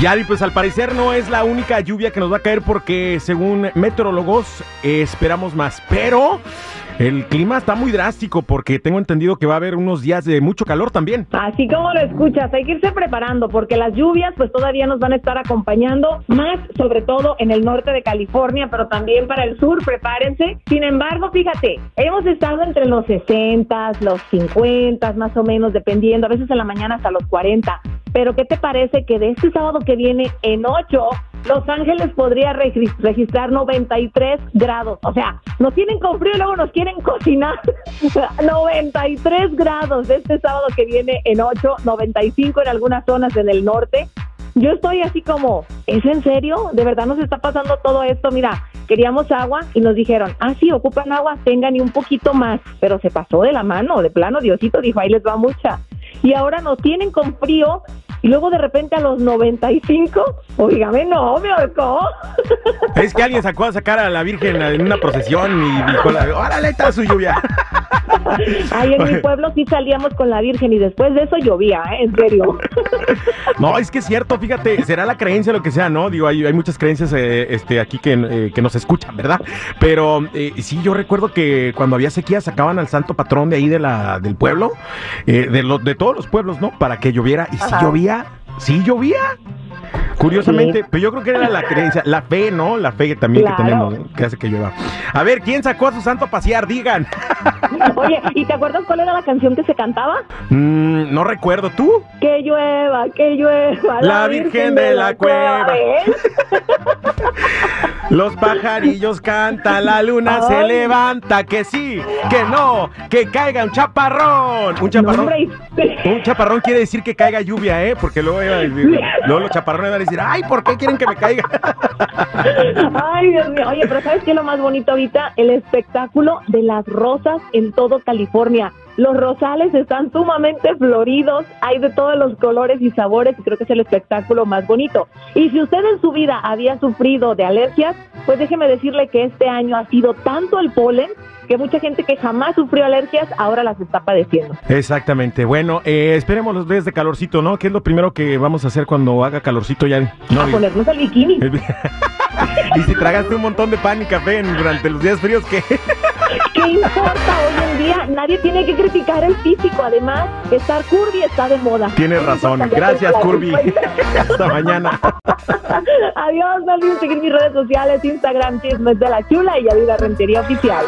Yari, pues al parecer no es la única lluvia que nos va a caer porque según meteorólogos esperamos más, pero el clima está muy drástico porque tengo entendido que va a haber unos días de mucho calor también. Así como lo escuchas, hay que irse preparando porque las lluvias pues todavía nos van a estar acompañando, más sobre todo en el norte de California, pero también para el sur, prepárense. Sin embargo, fíjate, hemos estado entre los 60, los 50, más o menos, dependiendo, a veces en la mañana hasta los 40. Pero ¿qué te parece que de este sábado que viene en 8 los Ángeles podría registrar 93 grados. O sea, nos tienen con frío y luego nos quieren cocinar. 93 grados este sábado que viene en 8, 95 en algunas zonas en el norte. Yo estoy así como, ¿es en serio? ¿De verdad nos está pasando todo esto? Mira, queríamos agua y nos dijeron, ah, sí, ocupan agua, tengan y un poquito más. Pero se pasó de la mano, de plano, Diosito dijo, ahí les va mucha. Y ahora nos tienen con frío y luego de repente a los 95, oígame, no, me ahorcó. Es que alguien sacó a sacar a la Virgen en una procesión y dijo, órale, está su lluvia. Ay, en mi pueblo sí salíamos con la Virgen y después de eso llovía, ¿eh? en serio. No, es que es cierto, fíjate, será la creencia lo que sea, ¿no? Digo, hay, hay muchas creencias eh, este, aquí que, eh, que, nos escuchan, ¿verdad? Pero eh, sí, yo recuerdo que cuando había sequía sacaban al santo patrón de ahí de la, del pueblo, de, lo, de todos los pueblos, ¿no? Para que lloviera. Y si llovía, sí llovía. Curiosamente, pero yo creo que era la creencia, la fe, ¿no? La fe también que tenemos, que hace que llueva. A ver, ¿quién sacó a su santo a pasear? Digan. Oye, ¿y te acuerdas cuál era la canción que se cantaba? Mm, no recuerdo, ¿tú? Que llueva, que llueva. La, Virgen, de, la, cueva. Los pajarillos cantan, la luna se levanta, que sí, que no, que caiga un chaparrón. Un chaparrón. un chaparrón quiere decir que caiga lluvia, ¿eh? Porque luego, luego los chaparrones van a decir, ay, ¿por qué quieren que me caiga? Ay, Dios mío. Oye, pero ¿sabes qué es lo más bonito ahorita? El espectáculo de las rosas en todo California. Los rosales están sumamente floridos, hay de todos los colores y sabores y creo que es el espectáculo más bonito. Y si usted en su vida había sufrido de alergias, pues déjeme decirle que este año ha sido tanto el polen que mucha gente que jamás sufrió alergias ahora las está padeciendo. Exactamente. Bueno, eh, esperemos los días de calorcito, ¿no? ¿Qué es lo primero que vamos a hacer cuando haga calorcito ya? No, a ponernos el bikini. y si tragaste un montón de pan y café durante los días fríos, ¿qué? ¿Qué importa hoy en día? Nadie tiene que criticar el físico. Además, estar curvy está de moda. Tienes razón. Gracias, curvy. Hasta mañana. Adiós. No olviden seguir mis redes sociales, Instagram, Chismes de la Chula y Ayuda Rentería Oficial.